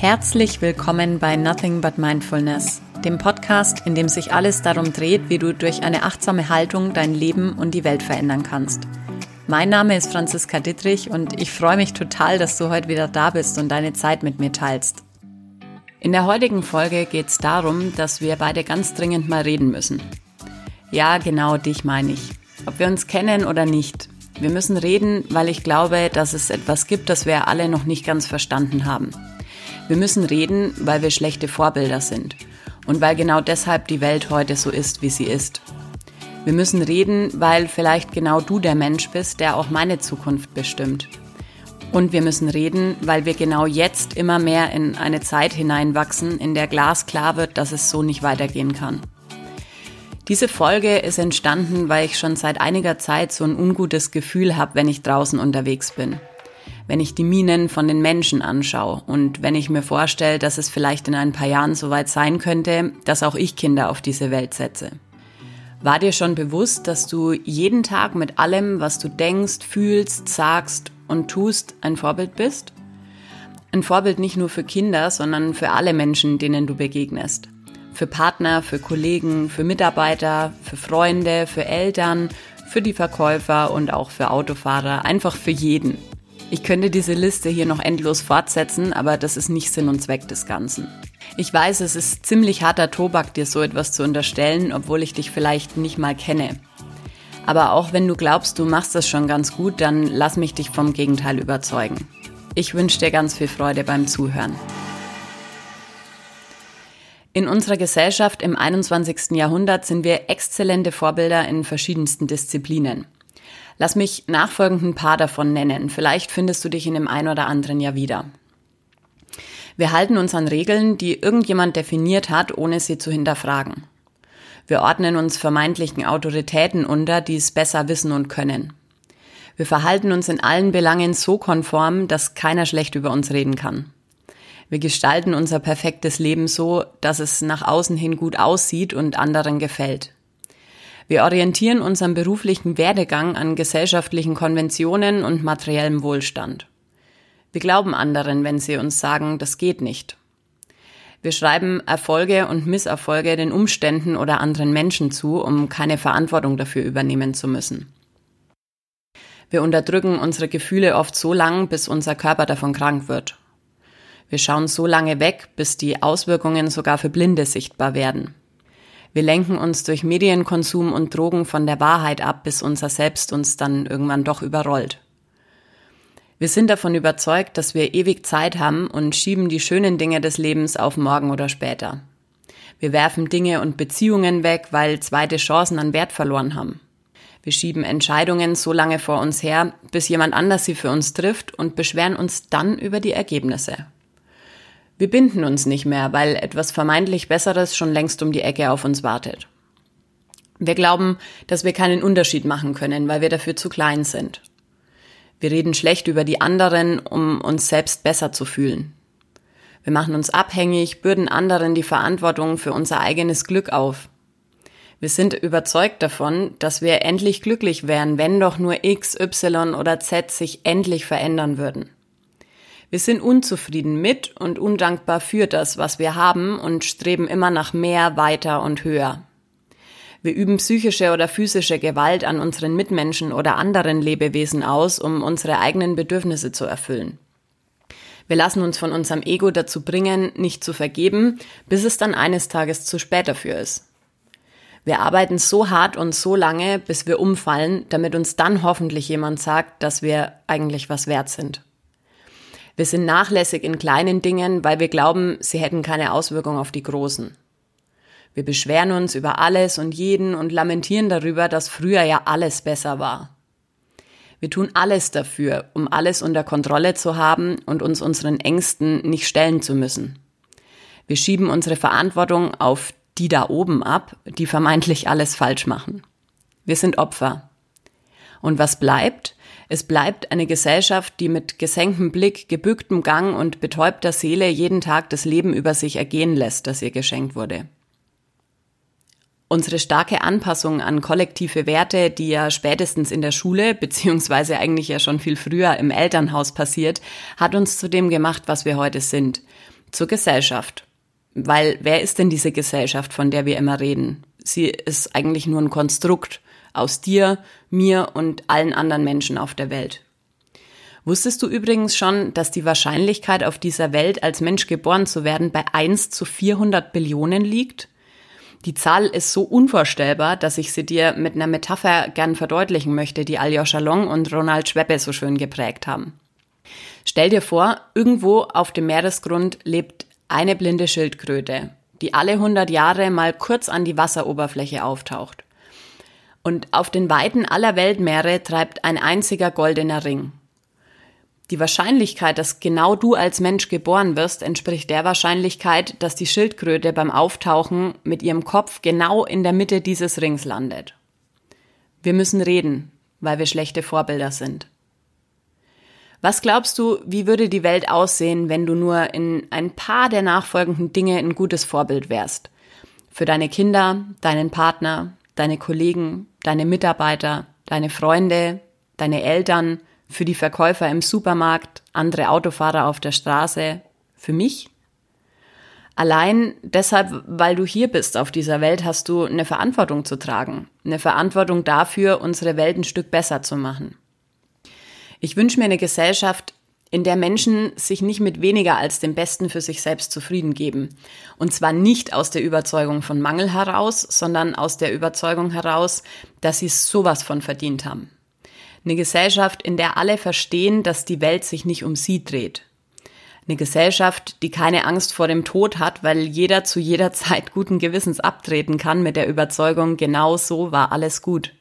Herzlich willkommen bei Nothing But Mindfulness, dem Podcast, in dem sich alles darum dreht, wie du durch eine achtsame Haltung dein Leben und die Welt verändern kannst. Mein Name ist Franziska Dittrich und ich freue mich total, dass du heute wieder da bist und deine Zeit mit mir teilst. In der heutigen Folge geht es darum, dass wir beide ganz dringend mal reden müssen. Ja, genau dich meine ich. Ob wir uns kennen oder nicht. Wir müssen reden, weil ich glaube, dass es etwas gibt, das wir alle noch nicht ganz verstanden haben. Wir müssen reden, weil wir schlechte Vorbilder sind und weil genau deshalb die Welt heute so ist, wie sie ist. Wir müssen reden, weil vielleicht genau du der Mensch bist, der auch meine Zukunft bestimmt. Und wir müssen reden, weil wir genau jetzt immer mehr in eine Zeit hineinwachsen, in der glasklar wird, dass es so nicht weitergehen kann. Diese Folge ist entstanden, weil ich schon seit einiger Zeit so ein ungutes Gefühl habe, wenn ich draußen unterwegs bin wenn ich die Minen von den Menschen anschaue und wenn ich mir vorstelle, dass es vielleicht in ein paar Jahren soweit sein könnte, dass auch ich Kinder auf diese Welt setze. War dir schon bewusst, dass du jeden Tag mit allem, was du denkst, fühlst, sagst und tust, ein Vorbild bist? Ein Vorbild nicht nur für Kinder, sondern für alle Menschen, denen du begegnest. Für Partner, für Kollegen, für Mitarbeiter, für Freunde, für Eltern, für die Verkäufer und auch für Autofahrer, einfach für jeden. Ich könnte diese Liste hier noch endlos fortsetzen, aber das ist nicht Sinn und Zweck des Ganzen. Ich weiß, es ist ziemlich harter Tobak, dir so etwas zu unterstellen, obwohl ich dich vielleicht nicht mal kenne. Aber auch wenn du glaubst, du machst das schon ganz gut, dann lass mich dich vom Gegenteil überzeugen. Ich wünsche dir ganz viel Freude beim Zuhören. In unserer Gesellschaft im 21. Jahrhundert sind wir exzellente Vorbilder in verschiedensten Disziplinen. Lass mich nachfolgend ein paar davon nennen. Vielleicht findest du dich in dem einen oder anderen ja wieder. Wir halten uns an Regeln, die irgendjemand definiert hat, ohne sie zu hinterfragen. Wir ordnen uns vermeintlichen Autoritäten unter, die es besser wissen und können. Wir verhalten uns in allen Belangen so konform, dass keiner schlecht über uns reden kann. Wir gestalten unser perfektes Leben so, dass es nach außen hin gut aussieht und anderen gefällt. Wir orientieren unseren beruflichen Werdegang an gesellschaftlichen Konventionen und materiellem Wohlstand. Wir glauben anderen, wenn sie uns sagen, das geht nicht. Wir schreiben Erfolge und Misserfolge den Umständen oder anderen Menschen zu, um keine Verantwortung dafür übernehmen zu müssen. Wir unterdrücken unsere Gefühle oft so lang, bis unser Körper davon krank wird. Wir schauen so lange weg, bis die Auswirkungen sogar für Blinde sichtbar werden. Wir lenken uns durch Medienkonsum und Drogen von der Wahrheit ab, bis unser Selbst uns dann irgendwann doch überrollt. Wir sind davon überzeugt, dass wir ewig Zeit haben und schieben die schönen Dinge des Lebens auf morgen oder später. Wir werfen Dinge und Beziehungen weg, weil zweite Chancen an Wert verloren haben. Wir schieben Entscheidungen so lange vor uns her, bis jemand anders sie für uns trifft und beschweren uns dann über die Ergebnisse. Wir binden uns nicht mehr, weil etwas vermeintlich Besseres schon längst um die Ecke auf uns wartet. Wir glauben, dass wir keinen Unterschied machen können, weil wir dafür zu klein sind. Wir reden schlecht über die anderen, um uns selbst besser zu fühlen. Wir machen uns abhängig, bürden anderen die Verantwortung für unser eigenes Glück auf. Wir sind überzeugt davon, dass wir endlich glücklich wären, wenn doch nur X, Y oder Z sich endlich verändern würden. Wir sind unzufrieden mit und undankbar für das, was wir haben und streben immer nach mehr, weiter und höher. Wir üben psychische oder physische Gewalt an unseren Mitmenschen oder anderen Lebewesen aus, um unsere eigenen Bedürfnisse zu erfüllen. Wir lassen uns von unserem Ego dazu bringen, nicht zu vergeben, bis es dann eines Tages zu spät dafür ist. Wir arbeiten so hart und so lange, bis wir umfallen, damit uns dann hoffentlich jemand sagt, dass wir eigentlich was wert sind. Wir sind nachlässig in kleinen Dingen, weil wir glauben, sie hätten keine Auswirkung auf die großen. Wir beschweren uns über alles und jeden und lamentieren darüber, dass früher ja alles besser war. Wir tun alles dafür, um alles unter Kontrolle zu haben und uns unseren Ängsten nicht stellen zu müssen. Wir schieben unsere Verantwortung auf die da oben ab, die vermeintlich alles falsch machen. Wir sind Opfer. Und was bleibt? Es bleibt eine Gesellschaft, die mit gesenktem Blick, gebücktem Gang und betäubter Seele jeden Tag das Leben über sich ergehen lässt, das ihr geschenkt wurde. Unsere starke Anpassung an kollektive Werte, die ja spätestens in der Schule, beziehungsweise eigentlich ja schon viel früher im Elternhaus passiert, hat uns zu dem gemacht, was wir heute sind. zur Gesellschaft. Weil wer ist denn diese Gesellschaft, von der wir immer reden? Sie ist eigentlich nur ein Konstrukt aus dir, mir und allen anderen Menschen auf der Welt. Wusstest du übrigens schon, dass die Wahrscheinlichkeit auf dieser Welt als Mensch geboren zu werden bei 1 zu 400 Billionen liegt? Die Zahl ist so unvorstellbar, dass ich sie dir mit einer Metapher gern verdeutlichen möchte, die Aljoscha Long und Ronald Schweppe so schön geprägt haben. Stell dir vor, irgendwo auf dem Meeresgrund lebt eine blinde Schildkröte, die alle 100 Jahre mal kurz an die Wasseroberfläche auftaucht. Und auf den Weiten aller Weltmeere treibt ein einziger goldener Ring. Die Wahrscheinlichkeit, dass genau du als Mensch geboren wirst, entspricht der Wahrscheinlichkeit, dass die Schildkröte beim Auftauchen mit ihrem Kopf genau in der Mitte dieses Rings landet. Wir müssen reden, weil wir schlechte Vorbilder sind. Was glaubst du, wie würde die Welt aussehen, wenn du nur in ein paar der nachfolgenden Dinge ein gutes Vorbild wärst? Für deine Kinder, deinen Partner, deine Kollegen, deine Mitarbeiter, deine Freunde, deine Eltern, für die Verkäufer im Supermarkt, andere Autofahrer auf der Straße, für mich? Allein deshalb, weil du hier bist auf dieser Welt, hast du eine Verantwortung zu tragen. Eine Verantwortung dafür, unsere Welt ein Stück besser zu machen. Ich wünsche mir eine Gesellschaft, in der Menschen sich nicht mit weniger als dem Besten für sich selbst zufrieden geben. Und zwar nicht aus der Überzeugung von Mangel heraus, sondern aus der Überzeugung heraus, dass sie sowas von verdient haben. Eine Gesellschaft, in der alle verstehen, dass die Welt sich nicht um sie dreht. Eine Gesellschaft, die keine Angst vor dem Tod hat, weil jeder zu jeder Zeit guten Gewissens abtreten kann mit der Überzeugung, genau so war alles gut.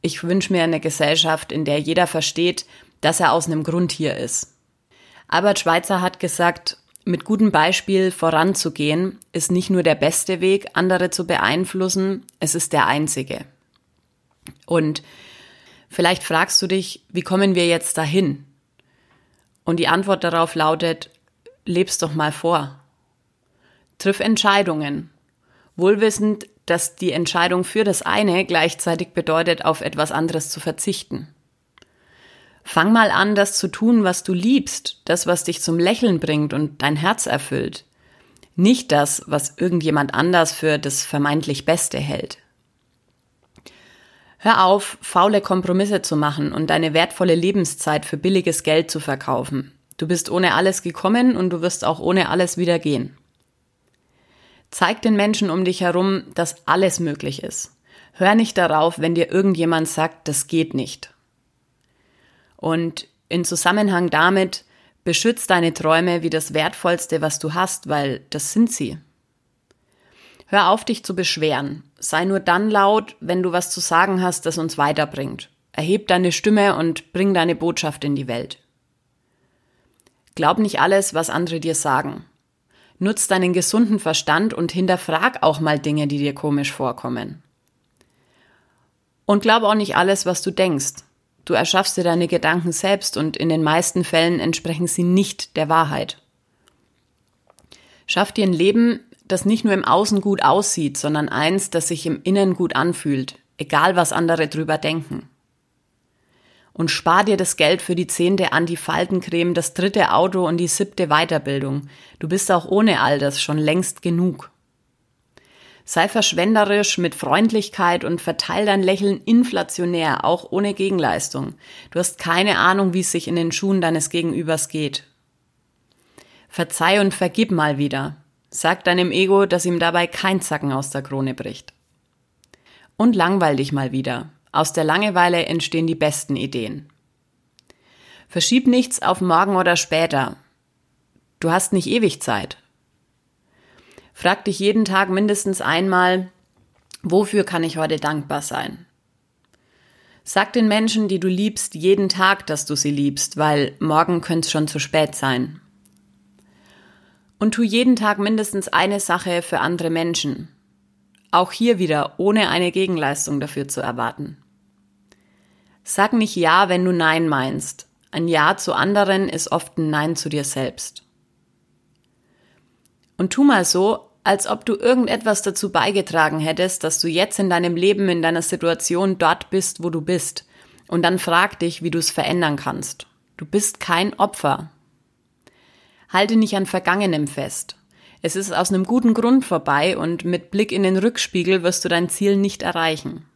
Ich wünsche mir eine Gesellschaft, in der jeder versteht, dass er aus einem Grund hier ist. Albert Schweitzer hat gesagt, mit gutem Beispiel voranzugehen, ist nicht nur der beste Weg, andere zu beeinflussen, es ist der einzige. Und Vielleicht fragst du dich, wie kommen wir jetzt dahin? Und die Antwort darauf lautet, lebst doch mal vor. Triff Entscheidungen, wohlwissend, dass die Entscheidung für das eine gleichzeitig bedeutet, auf etwas anderes zu verzichten. Fang mal an, das zu tun, was du liebst, das, was dich zum Lächeln bringt und dein Herz erfüllt. Nicht das, was irgendjemand anders für das vermeintlich Beste hält. Hör auf, faule Kompromisse zu machen und deine wertvolle Lebenszeit für billiges Geld zu verkaufen. Du bist ohne alles gekommen und du wirst auch ohne alles wieder gehen. Zeig den Menschen um dich herum, dass alles möglich ist. Hör nicht darauf, wenn dir irgendjemand sagt, das geht nicht. Und in Zusammenhang damit beschütz deine Träume wie das Wertvollste, was du hast, weil das sind sie. Hör auf, dich zu beschweren. Sei nur dann laut, wenn du was zu sagen hast, das uns weiterbringt. Erheb deine Stimme und bring deine Botschaft in die Welt. Glaub nicht alles, was andere dir sagen. Nutz deinen gesunden Verstand und hinterfrag auch mal Dinge, die dir komisch vorkommen. Und glaub auch nicht alles, was du denkst. Du erschaffst dir deine Gedanken selbst und in den meisten Fällen entsprechen sie nicht der Wahrheit. Schaff dir ein Leben, das nicht nur im Außen gut aussieht, sondern eins, das sich im Innen gut anfühlt, egal was andere drüber denken. Und spar dir das Geld für die zehnte Anti-Faltencreme, das dritte Auto und die siebte Weiterbildung. Du bist auch ohne all das schon längst genug. Sei verschwenderisch mit Freundlichkeit und verteil dein Lächeln inflationär, auch ohne Gegenleistung. Du hast keine Ahnung, wie es sich in den Schuhen deines Gegenübers geht. Verzeih und vergib mal wieder. Sag deinem Ego, dass ihm dabei kein Zacken aus der Krone bricht. Und langweil dich mal wieder. Aus der Langeweile entstehen die besten Ideen. Verschieb nichts auf morgen oder später. Du hast nicht ewig Zeit. Frag dich jeden Tag mindestens einmal, wofür kann ich heute dankbar sein? Sag den Menschen, die du liebst, jeden Tag, dass du sie liebst, weil morgen könnte es schon zu spät sein. Und tu jeden Tag mindestens eine Sache für andere Menschen. Auch hier wieder ohne eine Gegenleistung dafür zu erwarten. Sag nicht Ja, wenn du Nein meinst. Ein Ja zu anderen ist oft ein Nein zu dir selbst. Und tu mal so, als ob du irgendetwas dazu beigetragen hättest, dass du jetzt in deinem Leben, in deiner Situation dort bist, wo du bist. Und dann frag dich, wie du es verändern kannst. Du bist kein Opfer. Halte nicht an Vergangenem fest. Es ist aus einem guten Grund vorbei und mit Blick in den Rückspiegel wirst du dein Ziel nicht erreichen.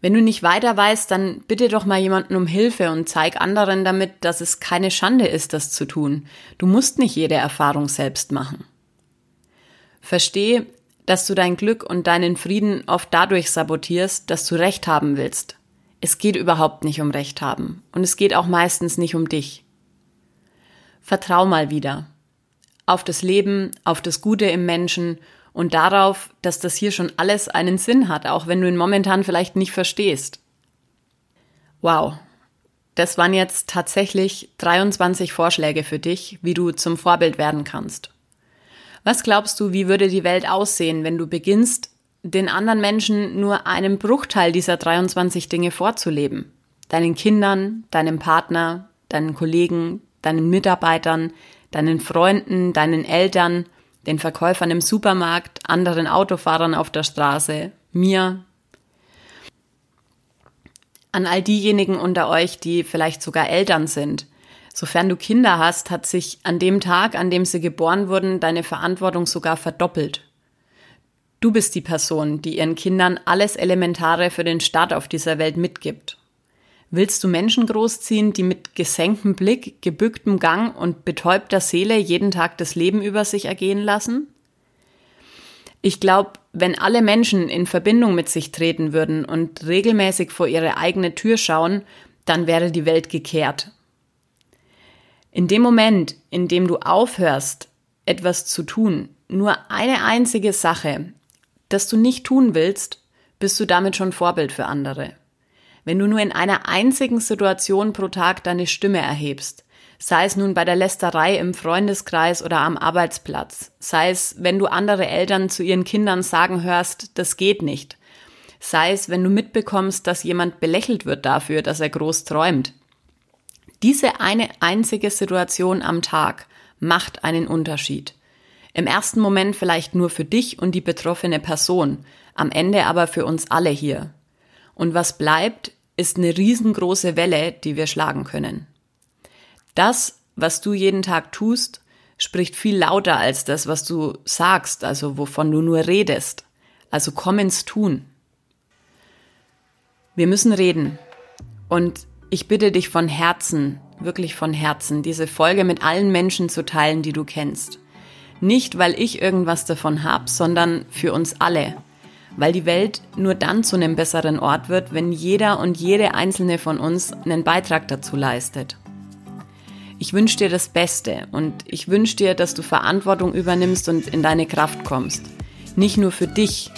Wenn du nicht weiter weißt, dann bitte doch mal jemanden um Hilfe und zeig anderen damit, dass es keine Schande ist, das zu tun. Du musst nicht jede Erfahrung selbst machen. Versteh, dass du dein Glück und deinen Frieden oft dadurch sabotierst, dass du Recht haben willst. Es geht überhaupt nicht um Recht haben und es geht auch meistens nicht um dich. Vertrau mal wieder auf das Leben, auf das Gute im Menschen und darauf, dass das hier schon alles einen Sinn hat, auch wenn du ihn momentan vielleicht nicht verstehst. Wow, das waren jetzt tatsächlich 23 Vorschläge für dich, wie du zum Vorbild werden kannst. Was glaubst du, wie würde die Welt aussehen, wenn du beginnst, den anderen Menschen nur einen Bruchteil dieser 23 Dinge vorzuleben? Deinen Kindern, deinem Partner, deinen Kollegen, deinen Mitarbeitern, deinen Freunden, deinen Eltern, den Verkäufern im Supermarkt, anderen Autofahrern auf der Straße, mir, an all diejenigen unter euch, die vielleicht sogar Eltern sind. Sofern du Kinder hast, hat sich an dem Tag, an dem sie geboren wurden, deine Verantwortung sogar verdoppelt. Du bist die Person, die ihren Kindern alles Elementare für den Start auf dieser Welt mitgibt. Willst du Menschen großziehen, die mit gesenktem Blick, gebücktem Gang und betäubter Seele jeden Tag das Leben über sich ergehen lassen? Ich glaube, wenn alle Menschen in Verbindung mit sich treten würden und regelmäßig vor ihre eigene Tür schauen, dann wäre die Welt gekehrt. In dem Moment, in dem du aufhörst, etwas zu tun, nur eine einzige Sache, das du nicht tun willst, bist du damit schon Vorbild für andere. Wenn du nur in einer einzigen Situation pro Tag deine Stimme erhebst, sei es nun bei der Lästerei im Freundeskreis oder am Arbeitsplatz, sei es, wenn du andere Eltern zu ihren Kindern sagen hörst, das geht nicht, sei es, wenn du mitbekommst, dass jemand belächelt wird dafür, dass er groß träumt. Diese eine einzige Situation am Tag macht einen Unterschied. Im ersten Moment vielleicht nur für dich und die betroffene Person, am Ende aber für uns alle hier. Und was bleibt, ist eine riesengroße Welle, die wir schlagen können. Das, was du jeden Tag tust, spricht viel lauter als das, was du sagst, also wovon du nur redest. Also komm ins Tun. Wir müssen reden. Und ich bitte dich von Herzen, wirklich von Herzen, diese Folge mit allen Menschen zu teilen, die du kennst. Nicht, weil ich irgendwas davon hab, sondern für uns alle weil die Welt nur dann zu einem besseren Ort wird, wenn jeder und jede einzelne von uns einen Beitrag dazu leistet. Ich wünsche dir das Beste und ich wünsche dir, dass du Verantwortung übernimmst und in deine Kraft kommst. Nicht nur für dich,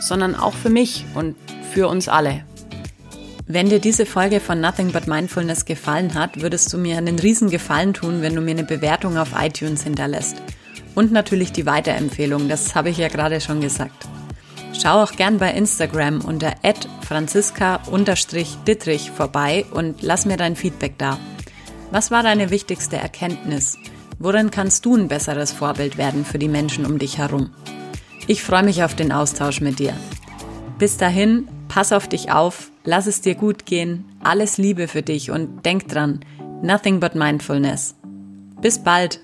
sondern auch für mich und für uns alle. Wenn dir diese Folge von Nothing But Mindfulness gefallen hat, würdest du mir einen riesen Gefallen tun, wenn du mir eine Bewertung auf iTunes hinterlässt. Und natürlich die Weiterempfehlung, das habe ich ja gerade schon gesagt. Schau auch gern bei Instagram unter franziska-dittrich vorbei und lass mir dein Feedback da. Was war deine wichtigste Erkenntnis? Worin kannst du ein besseres Vorbild werden für die Menschen um dich herum? Ich freue mich auf den Austausch mit dir. Bis dahin, pass auf dich auf, lass es dir gut gehen, alles Liebe für dich und denk dran, nothing but mindfulness. Bis bald!